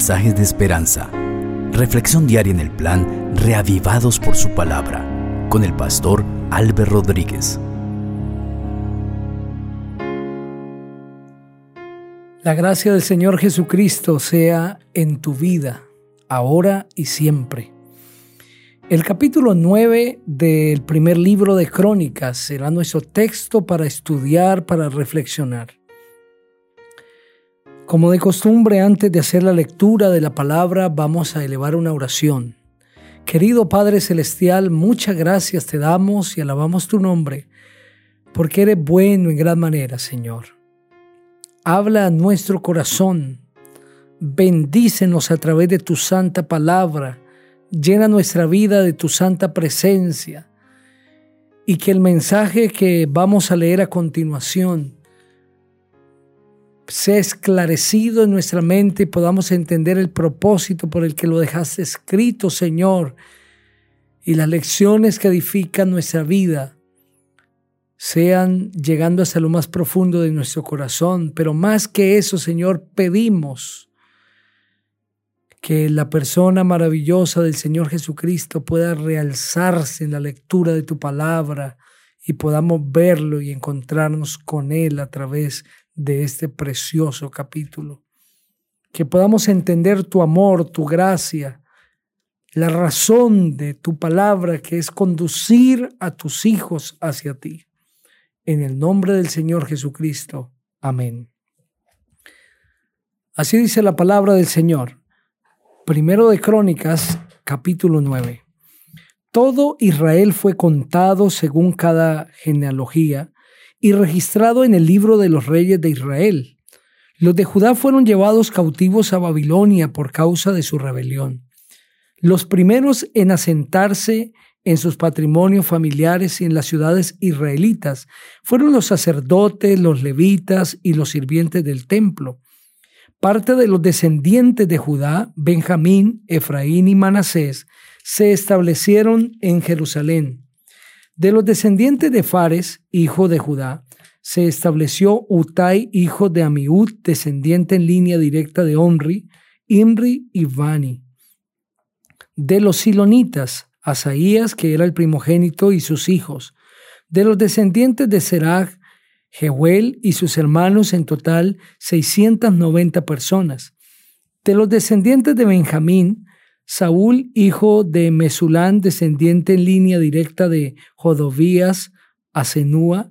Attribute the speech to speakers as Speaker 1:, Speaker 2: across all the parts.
Speaker 1: mensajes de esperanza. Reflexión diaria en el plan Reavivados por su palabra con el pastor Álvaro Rodríguez.
Speaker 2: La gracia del Señor Jesucristo sea en tu vida, ahora y siempre. El capítulo 9 del primer libro de Crónicas será nuestro texto para estudiar, para reflexionar. Como de costumbre, antes de hacer la lectura de la palabra, vamos a elevar una oración. Querido Padre Celestial, muchas gracias te damos y alabamos tu nombre, porque eres bueno en gran manera, Señor. Habla a nuestro corazón, bendícenos a través de tu santa palabra, llena nuestra vida de tu santa presencia, y que el mensaje que vamos a leer a continuación sea esclarecido en nuestra mente y podamos entender el propósito por el que lo dejaste escrito, Señor, y las lecciones que edifican nuestra vida sean llegando hasta lo más profundo de nuestro corazón. Pero más que eso, Señor, pedimos que la persona maravillosa del Señor Jesucristo pueda realzarse en la lectura de tu palabra y podamos verlo y encontrarnos con Él a través de este precioso capítulo. Que podamos entender tu amor, tu gracia, la razón de tu palabra que es conducir a tus hijos hacia ti. En el nombre del Señor Jesucristo. Amén. Así dice la palabra del Señor. Primero de Crónicas, capítulo 9. Todo Israel fue contado según cada genealogía y registrado en el libro de los reyes de Israel. Los de Judá fueron llevados cautivos a Babilonia por causa de su rebelión. Los primeros en asentarse en sus patrimonios familiares y en las ciudades israelitas fueron los sacerdotes, los levitas y los sirvientes del templo. Parte de los descendientes de Judá, Benjamín, Efraín y Manasés, se establecieron en Jerusalén. De los descendientes de Fares, hijo de Judá, se estableció Utai, hijo de Amiud, descendiente en línea directa de Omri, Imri y Vani. De los Silonitas, Asaías, que era el primogénito, y sus hijos. De los descendientes de Serag, Jehuel y sus hermanos, en total 690 personas. De los descendientes de Benjamín, Saúl, hijo de Mesulán, descendiente en línea directa de Jodovías, Asenúa,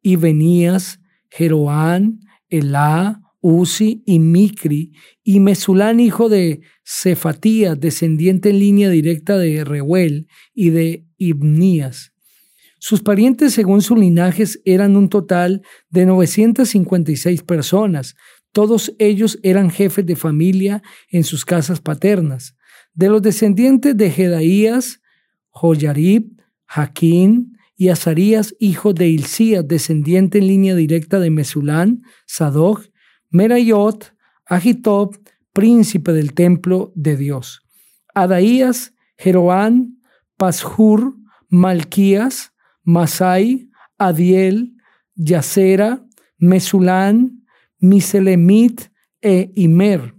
Speaker 2: y Benías, Jeroán, Elá, Uzi y Micri, y Mesulán, hijo de Cefatías, descendiente en línea directa de Reuel y de Ibnías. Sus parientes, según sus linajes, eran un total de 956 personas. Todos ellos eran jefes de familia en sus casas paternas. De los descendientes de Jedaías, Joyarib, Jaquín y Azarías, hijo de Ilcías, descendiente en línea directa de Mesulán, Sadoc, Merayot, Agitob, príncipe del templo de Dios. Adaías, Jeroán, Pashur, Malquías, Masai, Adiel, Yacera, Mesulán, Miselemit e Imer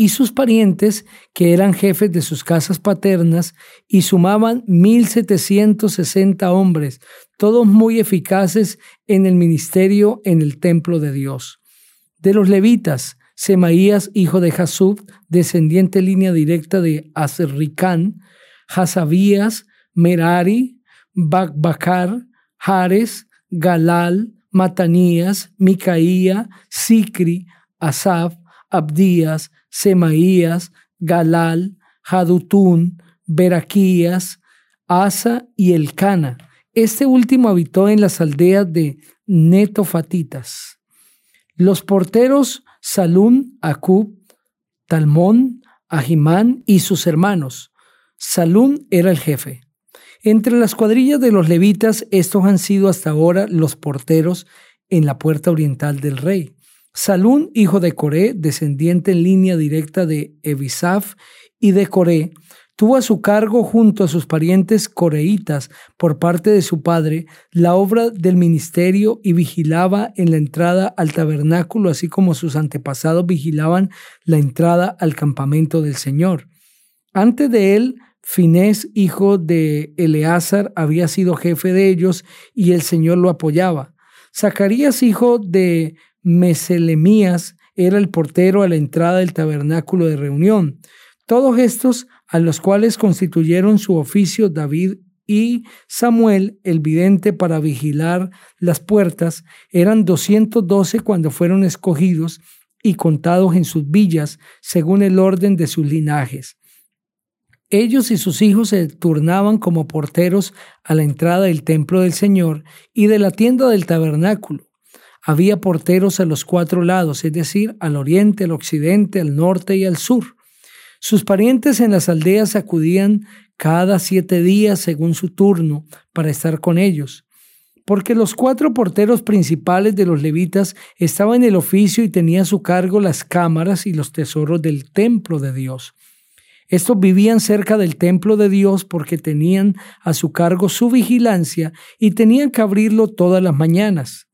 Speaker 2: y sus parientes, que eran jefes de sus casas paternas, y sumaban 1.760 hombres, todos muy eficaces en el ministerio en el templo de Dios. De los levitas, Semaías, hijo de Jasub, descendiente línea directa de Azricán, Hasabías, Merari, Bakbakar, Jares, Galal, Matanías, Micaía, Sicri, Asaf, Abdías, Semaías, Galal, Jadutún, Beraquías, Asa y Elcana. Este último habitó en las aldeas de Netofatitas. Los porteros Salún, Acub, Talmón, Ahimán y sus hermanos. Salún era el jefe. Entre las cuadrillas de los levitas, estos han sido hasta ahora los porteros en la puerta oriental del rey. Salún, hijo de Coré, descendiente en línea directa de Ebisaf y de Coré, tuvo a su cargo junto a sus parientes coreitas por parte de su padre la obra del ministerio y vigilaba en la entrada al tabernáculo, así como sus antepasados vigilaban la entrada al campamento del Señor. Antes de él, Finés, hijo de Eleazar, había sido jefe de ellos y el Señor lo apoyaba. Zacarías, hijo de Meselemías, era el portero a la entrada del tabernáculo de reunión. Todos estos, a los cuales constituyeron su oficio David y Samuel, el vidente, para vigilar las puertas, eran 212 cuando fueron escogidos y contados en sus villas, según el orden de sus linajes. Ellos y sus hijos se turnaban como porteros a la entrada del templo del Señor y de la tienda del tabernáculo. Había porteros a los cuatro lados, es decir, al oriente, al occidente, al norte y al sur. Sus parientes en las aldeas acudían cada siete días según su turno para estar con ellos, porque los cuatro porteros principales de los levitas estaban en el oficio y tenían a su cargo las cámaras y los tesoros del templo de Dios. Estos vivían cerca del templo de Dios porque tenían a su cargo su vigilancia y tenían que abrirlo todas las mañanas.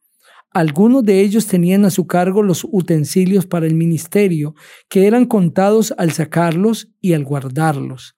Speaker 2: Algunos de ellos tenían a su cargo los utensilios para el ministerio, que eran contados al sacarlos y al guardarlos.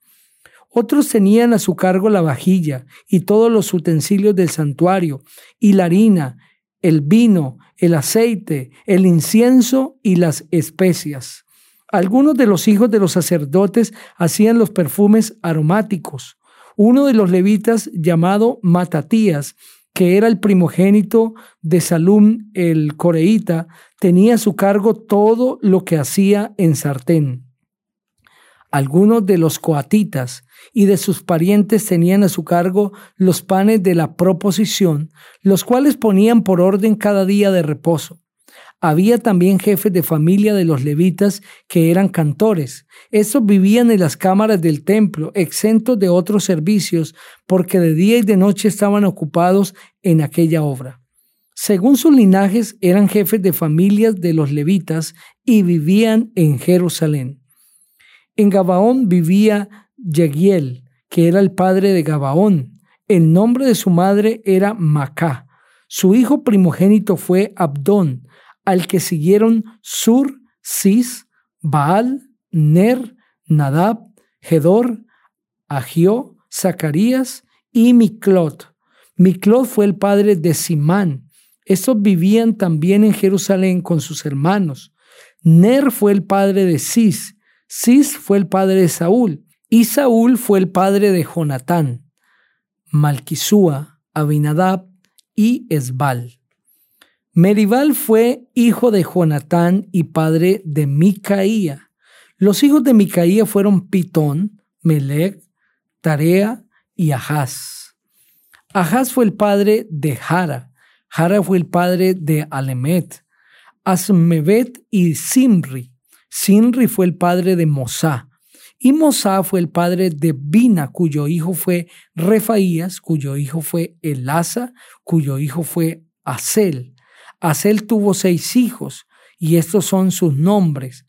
Speaker 2: Otros tenían a su cargo la vajilla y todos los utensilios del santuario, y la harina, el vino, el aceite, el incienso y las especias. Algunos de los hijos de los sacerdotes hacían los perfumes aromáticos. Uno de los levitas, llamado Matatías, que era el primogénito de Salum el coreíta, tenía a su cargo todo lo que hacía en sartén. Algunos de los coatitas y de sus parientes tenían a su cargo los panes de la proposición, los cuales ponían por orden cada día de reposo. Había también jefes de familia de los levitas que eran cantores. Estos vivían en las cámaras del templo, exentos de otros servicios, porque de día y de noche estaban ocupados en aquella obra. Según sus linajes, eran jefes de familias de los levitas y vivían en Jerusalén. En Gabaón vivía Yegiel, que era el padre de Gabaón. El nombre de su madre era Macá. Su hijo primogénito fue Abdón, al que siguieron Sur, Cis, Baal, Ner, Nadab, Gedor, Agio, Zacarías y Miclot. Miclot fue el padre de Simán. Estos vivían también en Jerusalén con sus hermanos. Ner fue el padre de Cis. Cis fue el padre de Saúl. Y Saúl fue el padre de Jonatán, Malquisúa, Abinadab y Esbal. Meribal fue hijo de Jonatán y padre de Micaía. Los hijos de Micaía fueron Pitón, Melech, Tarea y Ahaz. Ahaz fue el padre de Jara. Jara fue el padre de Alemet, Asmevet y Simri. Simri fue el padre de Mosá. Y Mosá fue el padre de Bina, cuyo hijo fue Refaías, cuyo hijo fue Elasa, cuyo hijo fue Asel. Asel tuvo seis hijos, y estos son sus nombres: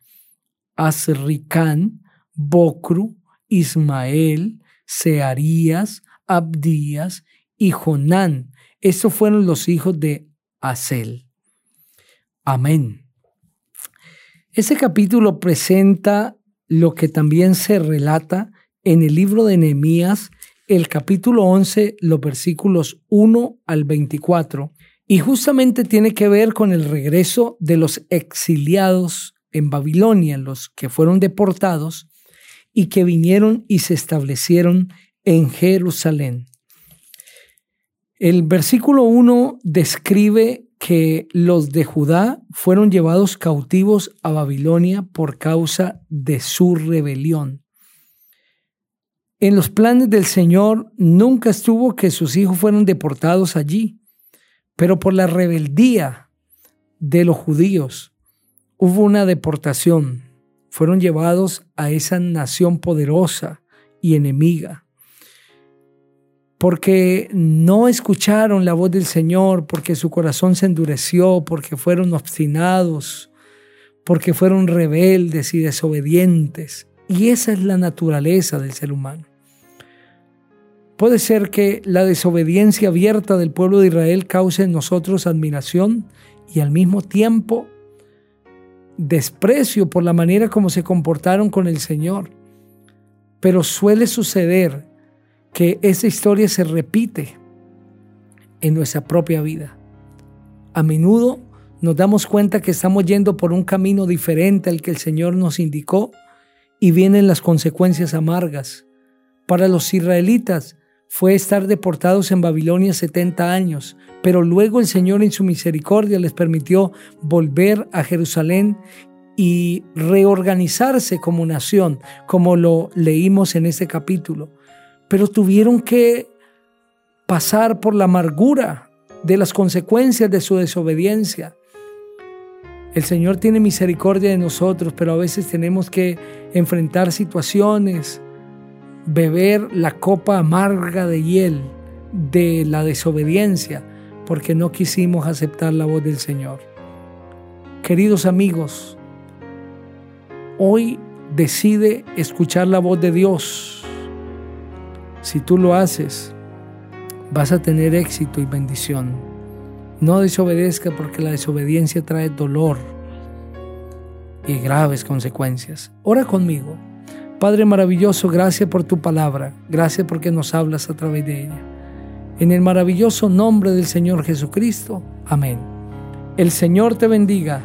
Speaker 2: Asricán, Bocru, Ismael, Searías, Abdías y Jonán. Estos fueron los hijos de Asel. Amén. Ese capítulo presenta lo que también se relata en el libro de Nehemías, el capítulo 11, los versículos 1 al 24, y justamente tiene que ver con el regreso de los exiliados en Babilonia, los que fueron deportados y que vinieron y se establecieron en Jerusalén. El versículo 1 describe que los de Judá fueron llevados cautivos a Babilonia por causa de su rebelión. En los planes del Señor nunca estuvo que sus hijos fueran deportados allí. Pero por la rebeldía de los judíos hubo una deportación. Fueron llevados a esa nación poderosa y enemiga. Porque no escucharon la voz del Señor, porque su corazón se endureció, porque fueron obstinados, porque fueron rebeldes y desobedientes. Y esa es la naturaleza del ser humano. Puede ser que la desobediencia abierta del pueblo de Israel cause en nosotros admiración y al mismo tiempo desprecio por la manera como se comportaron con el Señor. Pero suele suceder que esa historia se repite en nuestra propia vida. A menudo nos damos cuenta que estamos yendo por un camino diferente al que el Señor nos indicó y vienen las consecuencias amargas. Para los israelitas fue estar deportados en Babilonia 70 años, pero luego el Señor en su misericordia les permitió volver a Jerusalén y reorganizarse como nación, como lo leímos en este capítulo. Pero tuvieron que pasar por la amargura de las consecuencias de su desobediencia. El Señor tiene misericordia de nosotros, pero a veces tenemos que enfrentar situaciones, beber la copa amarga de hiel de la desobediencia, porque no quisimos aceptar la voz del Señor. Queridos amigos, hoy decide escuchar la voz de Dios. Si tú lo haces, vas a tener éxito y bendición. No desobedezca porque la desobediencia trae dolor y graves consecuencias. Ora conmigo. Padre maravilloso, gracias por tu palabra. Gracias porque nos hablas a través de ella. En el maravilloso nombre del Señor Jesucristo. Amén. El Señor te bendiga